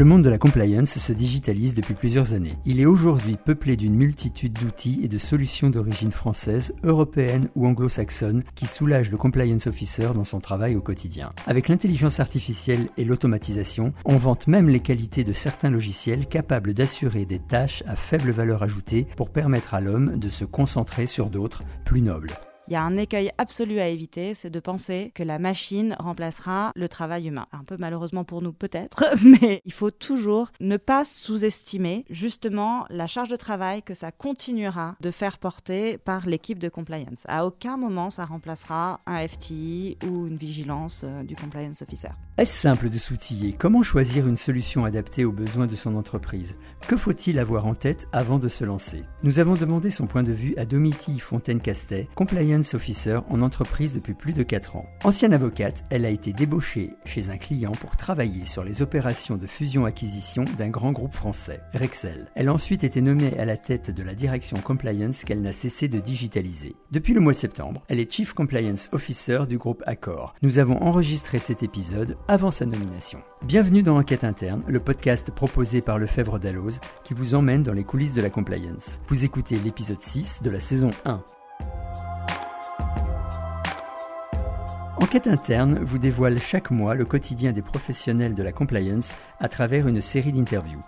Le monde de la compliance se digitalise depuis plusieurs années. Il est aujourd'hui peuplé d'une multitude d'outils et de solutions d'origine française, européenne ou anglo-saxonne qui soulagent le compliance officer dans son travail au quotidien. Avec l'intelligence artificielle et l'automatisation, on vante même les qualités de certains logiciels capables d'assurer des tâches à faible valeur ajoutée pour permettre à l'homme de se concentrer sur d'autres plus nobles. Il y a un écueil absolu à éviter, c'est de penser que la machine remplacera le travail humain. Un peu malheureusement pour nous peut-être, mais il faut toujours ne pas sous-estimer justement la charge de travail que ça continuera de faire porter par l'équipe de compliance. À aucun moment ça remplacera un FTI ou une vigilance euh, du compliance officer. Est-ce simple de s'outiller? Comment choisir une solution adaptée aux besoins de son entreprise? Que faut-il avoir en tête avant de se lancer? Nous avons demandé son point de vue à Domiti Fontaine-Castet, compliance officer en entreprise depuis plus de 4 ans. Ancienne avocate, elle a été débauchée chez un client pour travailler sur les opérations de fusion-acquisition d'un grand groupe français, Rexel. Elle a ensuite été nommée à la tête de la direction compliance qu'elle n'a cessé de digitaliser. Depuis le mois de septembre, elle est Chief Compliance Officer du groupe Accor. Nous avons enregistré cet épisode avant sa nomination. Bienvenue dans Enquête interne, le podcast proposé par Lefebvre Dalloz qui vous emmène dans les coulisses de la compliance. Vous écoutez l'épisode 6 de la saison 1. Enquête interne vous dévoile chaque mois le quotidien des professionnels de la compliance à travers une série d'interviews.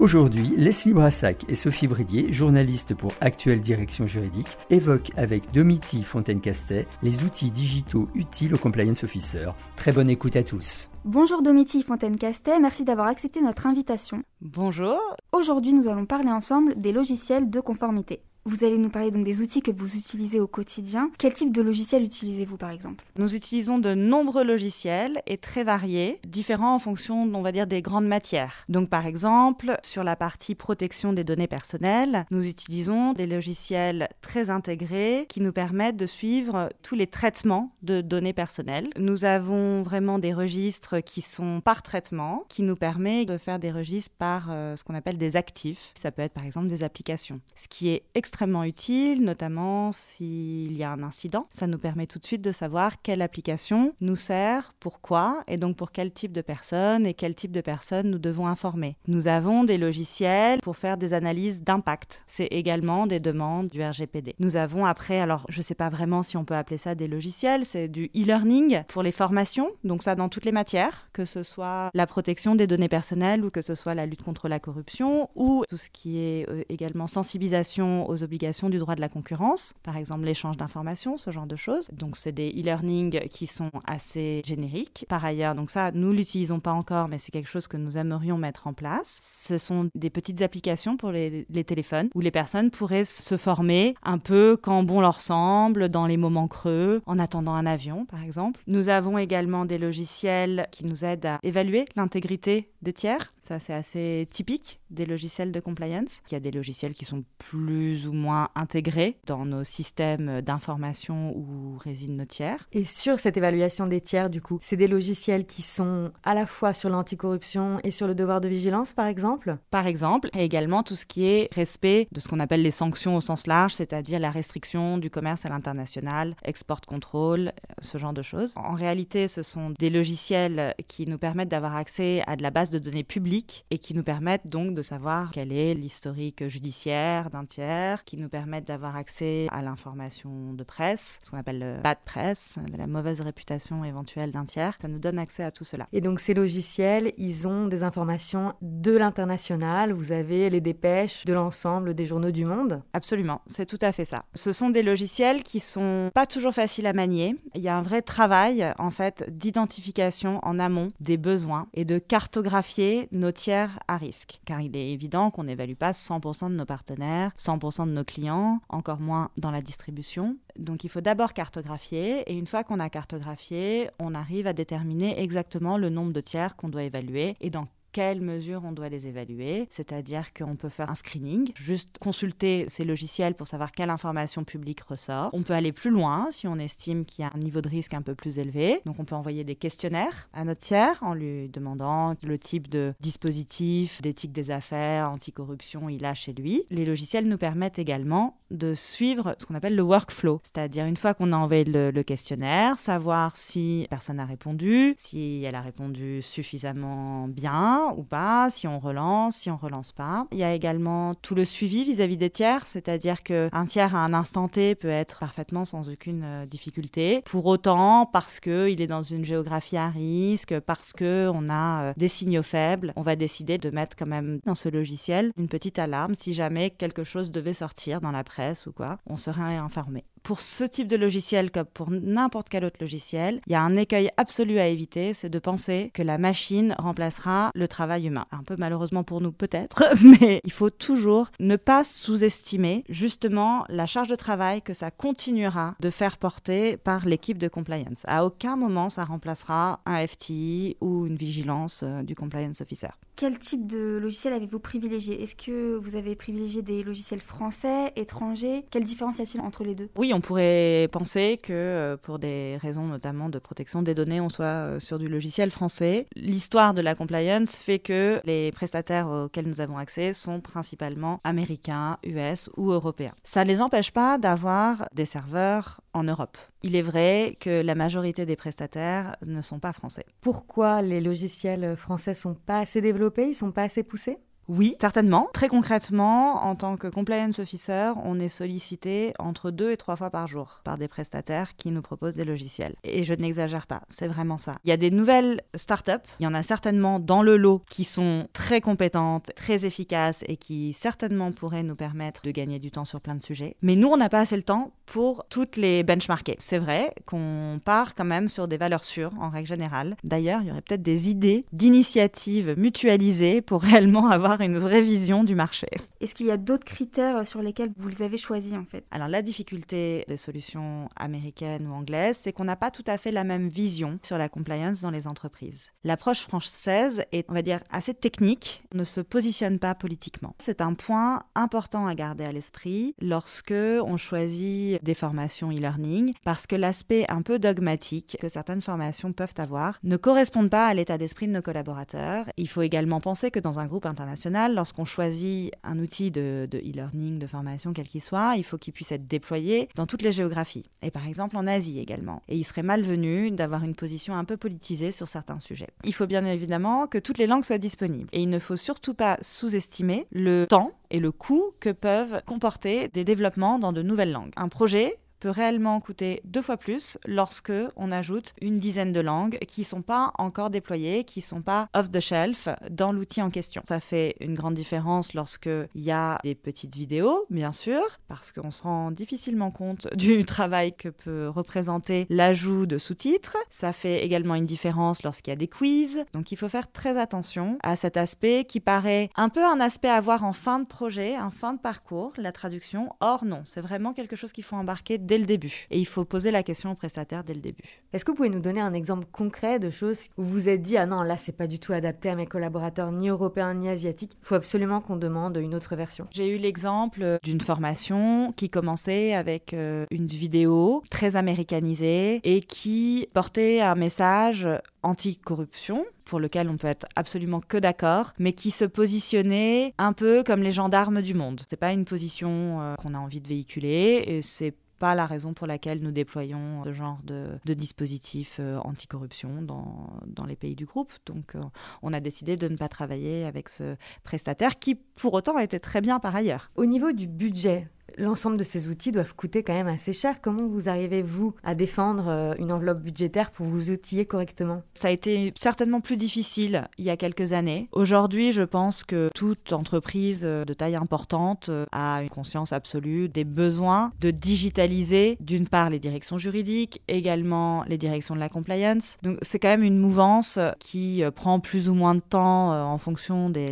Aujourd'hui, Leslie Brassac et Sophie Bridier, journalistes pour Actuelle Direction Juridique, évoquent avec Domiti Fontaine-Castet les outils digitaux utiles aux compliance officers. Très bonne écoute à tous. Bonjour Domiti Fontaine-Castet, merci d'avoir accepté notre invitation. Bonjour. Aujourd'hui, nous allons parler ensemble des logiciels de conformité. Vous allez nous parler donc des outils que vous utilisez au quotidien. Quel type de logiciel utilisez-vous par exemple? Nous utilisons de nombreux logiciels et très variés, différents en fonction, on va dire, des grandes matières. Donc par exemple, sur la partie protection des données personnelles, nous utilisons des logiciels très intégrés qui nous permettent de suivre tous les traitements de données personnelles. Nous avons vraiment des registres qui sont par traitement, qui nous permet de faire des registres par euh, ce qu'on appelle des actifs. Ça peut être par exemple des applications, ce qui est extrêmement utile, notamment s'il y a un incident. Ça nous permet tout de suite de savoir quelle application nous sert, pourquoi, et donc pour quel type de personnes et quel type de personnes nous devons informer. Nous avons des logiciels pour faire des analyses d'impact. C'est également des demandes du RGPD. Nous avons après, alors je ne sais pas vraiment si on peut appeler ça des logiciels, c'est du e-learning pour les formations, donc ça dans toutes les matières, que ce soit la protection des données personnelles ou que ce soit la lutte contre la corruption ou tout ce qui est euh, également sensibilisation aux obligations du droit de la concurrence, par exemple l'échange d'informations, ce genre de choses. Donc c'est des e-learning qui sont assez génériques. Par ailleurs, donc ça, nous l'utilisons pas encore, mais c'est quelque chose que nous aimerions mettre en place. Ce sont des petites applications pour les, les téléphones où les personnes pourraient se former un peu quand bon leur semble, dans les moments creux, en attendant un avion, par exemple. Nous avons également des logiciels qui nous aident à évaluer l'intégrité des tiers. Ça, c'est assez typique des logiciels de compliance. Il y a des logiciels qui sont plus ou moins intégrés dans nos systèmes d'information où résident nos tiers. Et sur cette évaluation des tiers, du coup, c'est des logiciels qui sont à la fois sur l'anticorruption et sur le devoir de vigilance, par exemple? Par exemple, et également tout ce qui est respect de ce qu'on appelle les sanctions au sens large, c'est-à-dire la restriction du commerce à l'international, export contrôle, ce genre de choses. En réalité, ce sont des logiciels qui nous permettent d'avoir accès à de la base de données publiques et qui nous permettent donc de savoir quel est l'historique judiciaire d'un tiers, qui nous permettent d'avoir accès à l'information de presse, ce qu'on appelle le bad press, la mauvaise réputation éventuelle d'un tiers. Ça nous donne accès à tout cela. Et donc ces logiciels, ils ont des informations de l'international. Vous avez les dépêches de l'ensemble des journaux du monde Absolument, c'est tout à fait ça. Ce sont des logiciels qui sont pas toujours faciles à manier. Il y a un vrai travail en fait d'identification en amont des besoins et de cartographier nos tiers à risque. Car il est évident qu'on n'évalue pas 100% de nos partenaires, 100% de nos clients, encore moins dans la distribution. Donc il faut d'abord cartographier et une fois qu'on a cartographié, on arrive à déterminer exactement le nombre de tiers qu'on doit évaluer et dans quelles mesures on doit les évaluer. C'est-à-dire qu'on peut faire un screening, juste consulter ces logiciels pour savoir quelle information publique ressort. On peut aller plus loin si on estime qu'il y a un niveau de risque un peu plus élevé. Donc on peut envoyer des questionnaires à notre tiers en lui demandant le type de dispositif, d'éthique des affaires, anticorruption il a chez lui. Les logiciels nous permettent également de suivre ce qu'on appelle le workflow, c'est-à-dire une fois qu'on a envoyé le, questionnaire, savoir si personne n'a répondu, si elle a répondu suffisamment bien, ou pas, si on relance, si on relance pas. Il y a également tout le suivi vis-à-vis des tiers, c'est-à-dire qu'un tiers à un instant T peut être parfaitement sans aucune euh, difficulté. Pour autant, parce qu'il est dans une géographie à risque, parce qu'on a euh, des signaux faibles, on va décider de mettre quand même dans ce logiciel une petite alarme si jamais quelque chose devait sortir dans la presse ou quoi, on serait informé pour ce type de logiciel comme pour n'importe quel autre logiciel, il y a un écueil absolu à éviter, c'est de penser que la machine remplacera le travail humain. Un peu malheureusement pour nous peut-être, mais il faut toujours ne pas sous-estimer justement la charge de travail que ça continuera de faire porter par l'équipe de compliance. À aucun moment ça remplacera un FTI ou une vigilance euh, du compliance officer. Quel type de logiciel avez-vous privilégié? Est-ce que vous avez privilégié des logiciels français, étrangers? Quelle différence y a-t-il entre les deux? Oui, on pourrait penser que euh, pour des raisons notamment de protection des données, on soit euh, sur du logiciel français. L'histoire de la compliance fait que les prestataires auxquels nous avons accès sont principalement américains, US ou européens. Ça ne les empêche pas d'avoir des serveurs en Europe. Il est vrai que la majorité des prestataires ne sont pas français. Pourquoi les logiciels français sont pas assez développés, ils sont pas assez poussés? Oui, certainement. Très concrètement, en tant que compliance officer, on est sollicité entre deux et trois fois par jour par des prestataires qui nous proposent des logiciels. Et je n'exagère pas, c'est vraiment ça. Il y a des nouvelles startups, il y en a certainement dans le lot qui sont très compétentes, très efficaces et qui certainement pourraient nous permettre de gagner du temps sur plein de sujets. Mais nous, on n'a pas assez le temps pour toutes les benchmarker. C'est vrai qu'on part quand même sur des valeurs sûres en règle générale. D'ailleurs, il y aurait peut-être des idées d'initiatives mutualisées pour réellement avoir une vraie vision du marché. Est-ce qu'il y a d'autres critères sur lesquels vous les avez choisis en fait? Alors la difficulté des solutions américaines ou anglaises, c'est qu'on n'a pas tout à fait la même vision sur la compliance dans les entreprises. L'approche française est, on va dire, assez technique, ne se positionne pas politiquement. C'est un point important à garder à l'esprit lorsque on choisit des formations e-learning, parce que l'aspect un peu dogmatique que certaines formations peuvent avoir ne correspond pas à l'état d'esprit de nos collaborateurs. Il faut également penser que dans un groupe international lorsqu'on choisit un outil de e-learning, de, formation, quel qu'il soit, il faut qu'il puisse être déployé dans toutes les géographies, et par exemple en Asie également. Et il serait malvenu d'avoir une position un peu politisée sur certains sujets. Il faut bien évidemment que toutes les langues soient disponibles. Et il ne faut surtout pas sous-estimer le temps et le coût que peuvent comporter des développements dans de nouvelles langues. Un projet peut réellement coûter deux fois plus lorsque on ajoute une dizaine de langues qui ne sont pas encore déployées, qui ne sont pas off the shelf dans l'outil en question. Ça fait une grande différence lorsqu'il y a des petites vidéos, bien sûr, parce qu'on se rend difficilement compte du travail que peut représenter l'ajout de sous-titres. Ça fait également une différence lorsqu'il y a des quiz. Donc il faut faire très attention à cet aspect qui paraît un peu un aspect à voir en fin de projet, en fin de parcours, la traduction. Or non, c'est vraiment quelque chose qu'il faut embarquer dès le début. Et il faut poser la question au prestataire dès le début. Est-ce que vous pouvez nous donner un exemple concret de choses où vous vous êtes dit ah non là c'est pas du tout adapté à mes collaborateurs ni européens ni asiatiques. Il faut absolument qu'on demande une autre version. J'ai eu l'exemple d'une formation qui commençait avec euh, une vidéo très américanisée et qui portait un message anti-corruption pour lequel on peut être absolument que d'accord, mais qui se positionnait un peu comme les gendarmes du monde. C'est pas une position euh, qu'on a envie de véhiculer et c'est pas la raison pour laquelle nous déployons ce genre de, de dispositif euh, anticorruption dans, dans, les pays du groupe. Donc euh, on a décidé de ne pas travailler avec ce prestataire qui pour autant était très bien par ailleurs. Au niveau du budget, l'ensemble de ces outils doivent coûter quand même assez cher. Comment vous arrivez, vous, à défendre euh, une enveloppe budgétaire pour vous outiller correctement? Ça a été certainement plus difficile il y a quelques années. Aujourd'hui, je pense que toute entreprise euh, de taille importante euh, a une conscience absolue des besoins de digitaliser, d'une part, les directions juridiques, également les directions de la compliance. Donc, c'est quand même une mouvance qui prend plus ou moins de temps en fonction de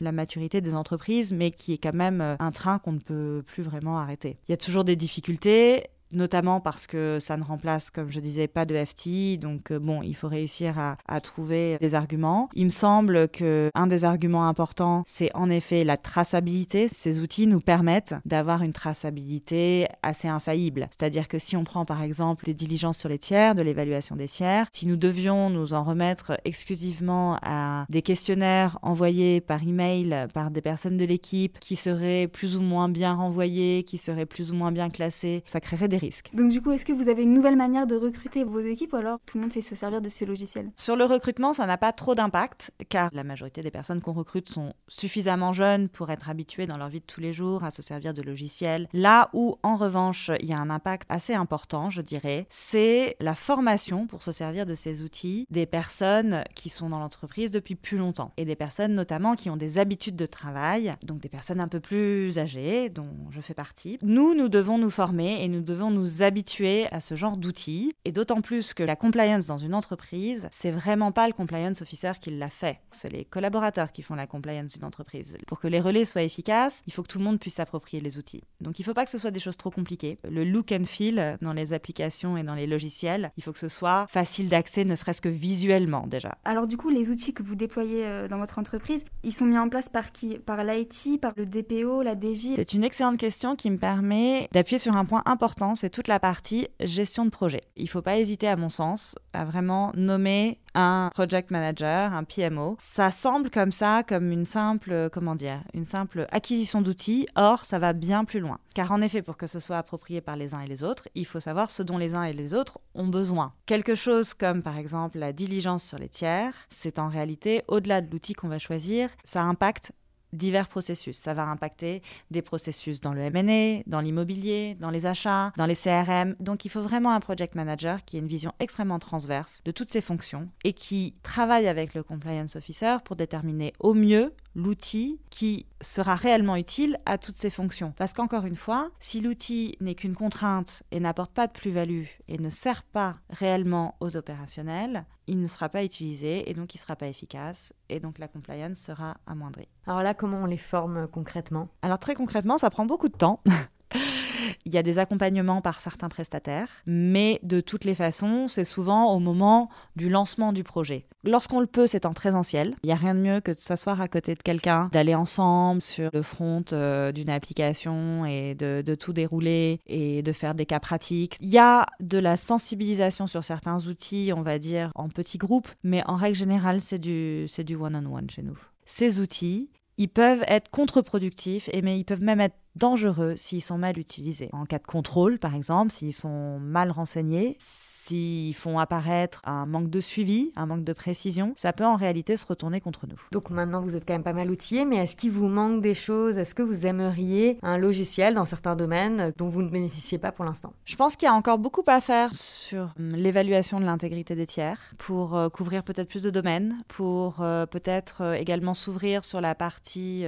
la maturité des entreprises, mais qui est quand même un train qu'on ne peut plus vraiment arrêter. Il y a toujours des difficultés notamment parce que ça ne remplace, comme je disais, pas de FT. Donc, euh, bon, il faut réussir à, trouver des arguments. Il me semble que un des arguments importants, c'est en effet la traçabilité. Ces outils nous permettent d'avoir une traçabilité assez infaillible. C'est-à-dire que si on prend par exemple les diligences sur les tiers, de l'évaluation des tiers, si nous devions nous en remettre exclusivement à des questionnaires envoyés par email par des personnes de l'équipe qui seraient plus ou moins bien renvoyés, qui seraient plus ou moins bien classés, ça créerait des risques. Donc du coup, est-ce que vous avez une nouvelle manière de recruter vos équipes ou alors tout le monde sait se servir de ces logiciels? Sur le recrutement, ça n'a pas trop d'impact car la majorité des personnes qu'on recrute sont suffisamment jeunes pour être habituées dans leur vie de tous les jours à se servir de logiciels. Là où, en revanche, il y a un impact assez important, je dirais, c'est la formation pour se servir de ces outils des personnes qui sont dans l'entreprise depuis plus longtemps et des personnes notamment qui ont des habitudes de travail, donc des personnes un peu plus âgées, dont je fais partie. Nous, nous devons nous former et nous devons nous habituer à ce genre d'outils et d'autant plus que la compliance dans une entreprise, c'est vraiment pas le compliance officer qui l'a fait, c'est les collaborateurs qui font la compliance d'une entreprise. Pour que les relais soient efficaces, il faut que tout le monde puisse s'approprier les outils. Donc il ne faut pas que ce soit des choses trop compliquées. Le look and feel dans les applications et dans les logiciels, il faut que ce soit facile d'accès, ne serait-ce que visuellement déjà. Alors du coup, les outils que vous déployez euh, dans votre entreprise, ils sont mis en place par qui? Par l'IT, par le DPO, la DJ C'est une excellente question qui me permet d'appuyer sur un point important, c'est toute la partie gestion de projet. Il ne faut pas hésiter, à mon sens, à vraiment nommer un project manager, un PMO. Ça semble comme ça, comme une simple, comment dire, une simple acquisition d'outils. Or, ça va bien plus loin. Car en effet, pour que ce soit approprié par les uns et les autres, il faut savoir ce dont les uns et les autres ont besoin. Quelque chose comme par exemple la diligence sur les tiers, c'est en réalité, au-delà de l'outil qu'on va choisir, ça impacte divers processus. Ça va impacter des processus dans le M&A, dans l'immobilier, dans les achats, dans les CRM. Donc il faut vraiment un project manager qui ait une vision extrêmement transverse de toutes ces fonctions et qui travaille avec le compliance officer pour déterminer au mieux l'outil qui sera réellement utile à toutes ces fonctions. Parce qu'encore une fois, si l'outil n'est qu'une contrainte et n'apporte pas de plus-value et ne sert pas réellement aux opérationnels, il ne sera pas utilisé et donc il ne sera pas efficace et donc la compliance sera amoindrie. Alors là, comment on les forme concrètement? Alors très concrètement, ça prend beaucoup de temps. Il y a des accompagnements par certains prestataires, mais de toutes les façons, c'est souvent au moment du lancement du projet. Lorsqu'on le peut, c'est en présentiel. Il n'y a rien de mieux que de s'asseoir à côté de quelqu'un, d'aller ensemble sur le front euh, d'une application et de, tout dérouler et de faire des cas pratiques. Il y a de la sensibilisation sur certains outils, on va dire, en petits groupes, mais en règle générale, c'est du, c'est du one-on-one chez nous. Ces outils, ils peuvent être contre-productifs, mais ils peuvent même être dangereux s'ils sont mal utilisés. En cas de contrôle, par exemple, s'ils sont mal renseignés, s'ils font apparaître un manque de suivi, un manque de précision, ça peut en réalité se retourner contre nous. Donc maintenant, vous êtes quand même pas mal outillé, mais est-ce qu'il vous manque des choses? Est-ce que vous aimeriez un logiciel dans certains domaines dont vous ne bénéficiez pas pour l'instant? Je pense qu'il y a encore beaucoup à faire sur hum, l'évaluation de l'intégrité des tiers pour euh, couvrir peut-être plus de domaines, pour euh, peut-être euh, également s'ouvrir sur la partie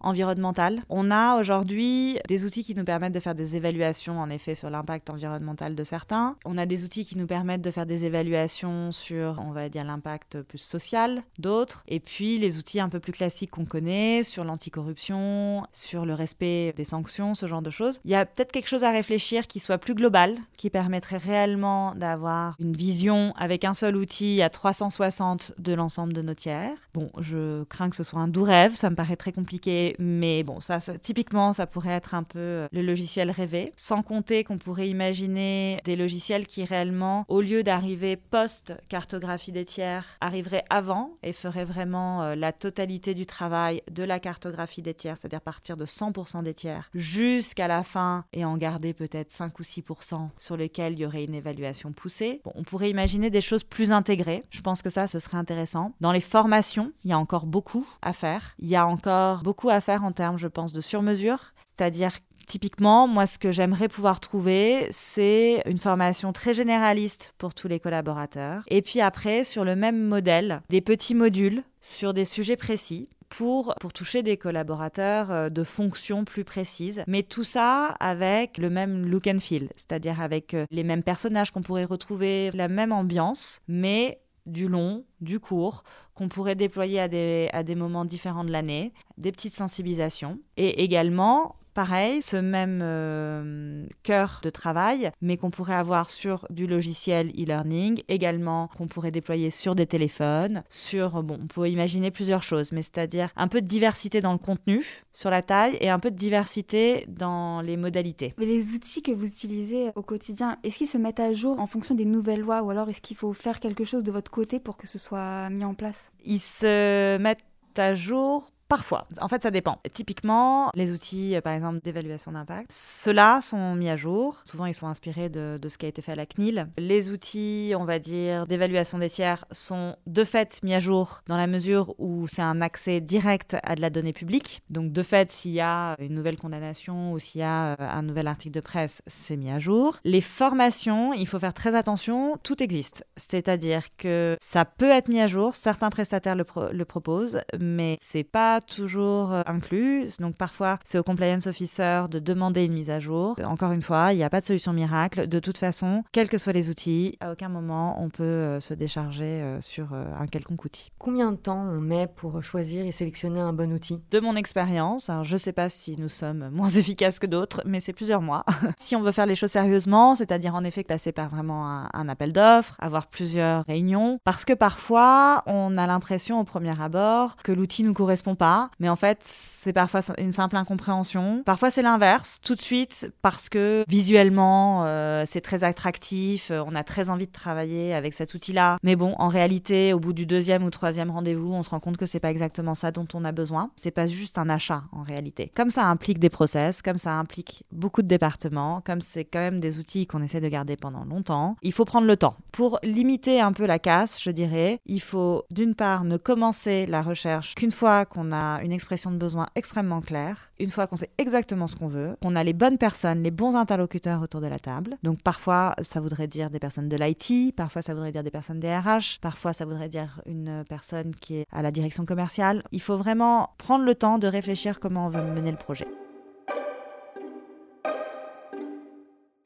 environnementale. On a aujourd'hui des outils qui nous permettent de faire des évaluations en effet sur l'impact environnemental de certains. On a des outils qui nous permettent de faire des évaluations sur, on va dire, l'impact plus social d'autres. Et puis les outils un peu plus classiques qu'on connaît sur l'anticorruption, sur le respect des sanctions, ce genre de choses. Il y a peut-être quelque chose à réfléchir qui soit plus global, qui permettrait réellement d'avoir une vision avec un seul outil à 360 de l'ensemble de nos tiers. Bon, je crains que ce soit un doux rêve, ça me paraît très compliqué, mais bon, ça, typiquement, ça pourrait être un peu le logiciel rêvé. Sans compter qu'on pourrait imaginer des logiciels qui réellement au lieu d'arriver post-cartographie des tiers, arriverait avant et ferait vraiment euh, la totalité du travail de la cartographie des tiers, c'est-à-dire partir de 100% des tiers jusqu'à la fin et en garder peut-être 5 ou 6% sur lesquels il y aurait une évaluation poussée. on pourrait imaginer des choses plus intégrées. Je pense que ça, ce serait intéressant. Dans les formations, il y a encore beaucoup à faire. Il y a encore beaucoup à faire en termes, je pense, de sur-mesure. C'est-à-dire Typiquement, moi, ce que j'aimerais pouvoir trouver, c'est une formation très généraliste pour tous les collaborateurs. Et puis après, sur le même modèle, des petits modules sur des sujets précis pour, pour toucher des collaborateurs euh, de fonctions plus précises. Mais tout ça avec le même look and feel, c'est-à-dire avec euh, les mêmes personnages qu'on pourrait retrouver, la même ambiance, mais du long, du court, qu'on pourrait déployer à des, à des moments différents de l'année, des petites sensibilisations, et également pareil, ce même euh, cœur de travail, mais qu'on pourrait avoir sur du logiciel e-learning, également qu'on pourrait déployer sur des téléphones, sur, bon, on peut imaginer plusieurs choses, mais c'est-à-dire un peu de diversité dans le contenu, sur la taille, et un peu de diversité dans les modalités. Mais les outils que vous utilisez au quotidien, est-ce qu'ils se mettent à jour en fonction des nouvelles lois, ou alors est-ce qu'il faut faire quelque chose de votre côté pour que ce soit mis en place? Ils se mettent à jour Parfois. En fait, ça dépend. Typiquement, les outils, euh, par exemple, d'évaluation d'impact, ceux-là sont mis à jour. Souvent, ils sont inspirés de, ce qui a été fait à la CNIL. Les outils, on va dire, d'évaluation des tiers sont de fait mis à jour dans la mesure où c'est un accès direct à de la donnée publique. Donc, de fait, s'il y a une nouvelle condamnation ou s'il y a euh, un nouvel article de presse, c'est mis à jour. Les formations, il faut faire très attention, tout existe. C'est-à-dire que ça peut être mis à jour, certains prestataires le, le proposent, mais c'est pas toujours euh, inclus. Donc parfois, c'est au compliance officer de demander une mise à jour. Encore une fois, il n'y a pas de solution miracle. De toute façon, quels que soient les outils, à aucun moment on peut euh, se décharger euh, sur un quelconque outil. Combien de temps on met pour choisir et sélectionner un bon outil? De mon expérience, je ne sais pas si nous sommes moins efficaces que d'autres, mais c'est plusieurs mois. si on veut faire les choses sérieusement, c'est-à-dire en effet passer par vraiment un, un appel d'offres, avoir plusieurs réunions, parce que parfois on a l'impression au premier abord que l'outil nous correspond pas mais en fait, c'est parfois une simple incompréhension. Parfois, c'est l'inverse, tout de suite, parce que visuellement, euh, c'est très attractif, euh, on a très envie de travailler avec cet outil-là. Mais bon, en réalité, au bout du deuxième ou troisième rendez-vous, on se rend compte que c'est pas exactement ça dont on a besoin. C'est pas juste un achat, en réalité. Comme ça implique des process, comme ça implique beaucoup de départements, comme c'est quand même des outils qu'on essaie de garder pendant longtemps, il faut prendre le temps. Pour limiter un peu la casse, je dirais, il faut d'une part ne commencer la recherche qu'une fois qu'on une expression de besoin extrêmement claire, une fois qu'on sait exactement ce qu'on veut, qu'on a les bonnes personnes, les bons interlocuteurs autour de la table. Donc parfois, ça voudrait dire des personnes de l'IT, parfois ça voudrait dire des personnes des RH, parfois ça voudrait dire une personne qui est à la direction commerciale. Il faut vraiment prendre le temps de réfléchir comment on veut mener le projet.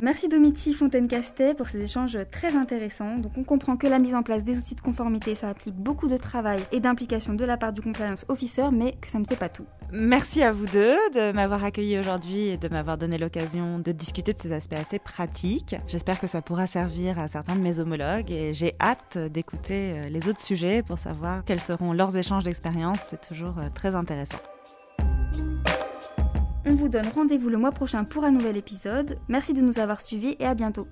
Merci Domiti Fontaine-Castet pour ces échanges très intéressants. Donc on comprend que la mise en place des outils de conformité, ça implique beaucoup de travail et d'implication de la part du compliance officer, mais que ça ne fait pas tout. Merci à vous deux de m'avoir accueilli aujourd'hui et de m'avoir donné l'occasion de discuter de ces aspects assez pratiques. J'espère que ça pourra servir à certains de mes homologues et j'ai hâte d'écouter euh, les autres sujets pour savoir quels seront leurs échanges d'expérience. C'est toujours euh, très intéressant. On vous donne rendez-vous le mois prochain pour un nouvel épisode. Merci de nous avoir suivis et à bientôt.